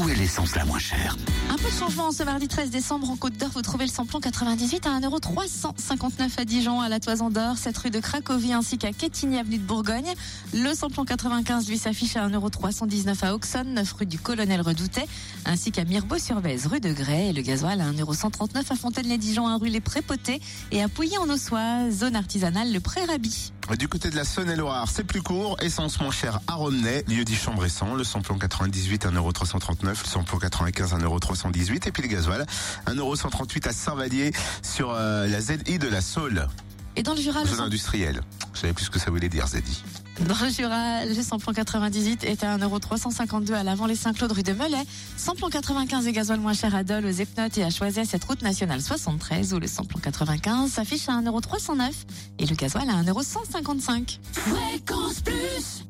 Où est l'essence la moins chère Un peu de changement ce mardi 13 décembre en Côte d'Or. Vous trouvez le samplon 98 à 1,359€ à Dijon, à la Toison d'Or, cette rue de Cracovie ainsi qu'à Quetigny, avenue de Bourgogne. Le samplon 95 lui s'affiche à 1,319€ à Auxonne, 9 rue du Colonel Redoutet, ainsi qu'à Mirbeau-sur-Bèze, rue de Grès. Et le gasoil à 1,139€ à Fontaine-les-Dijon, à rue Les Prépotés et à Pouilly en Ossois, zone artisanale le Pré-Rabi. Du côté de la Saône-et-Loire, c'est plus court. Essence moins chère à Romney, lieu dit Chambresson. Le samplon 98, 1,339€. Le samplon 95, 1,318€. Et puis le gasoil, 1,138€ à Saint-Vallier sur euh, la ZI de la Saule. Et dans le Jura, le Zone industrielle. Je savais plus ce que ça voulait dire, ZI. Dans le Jura, le samplon 98 est à 1,352€ à l'avant les Saint-Claude rue de Melay. Samplon 95 et gasoil moins cher à Dole, aux Epnotes et à Choisey, cette route nationale 73 où le samplon 95 s'affiche à 1,309€ et le gasoil à 1,155€. Fréquence plus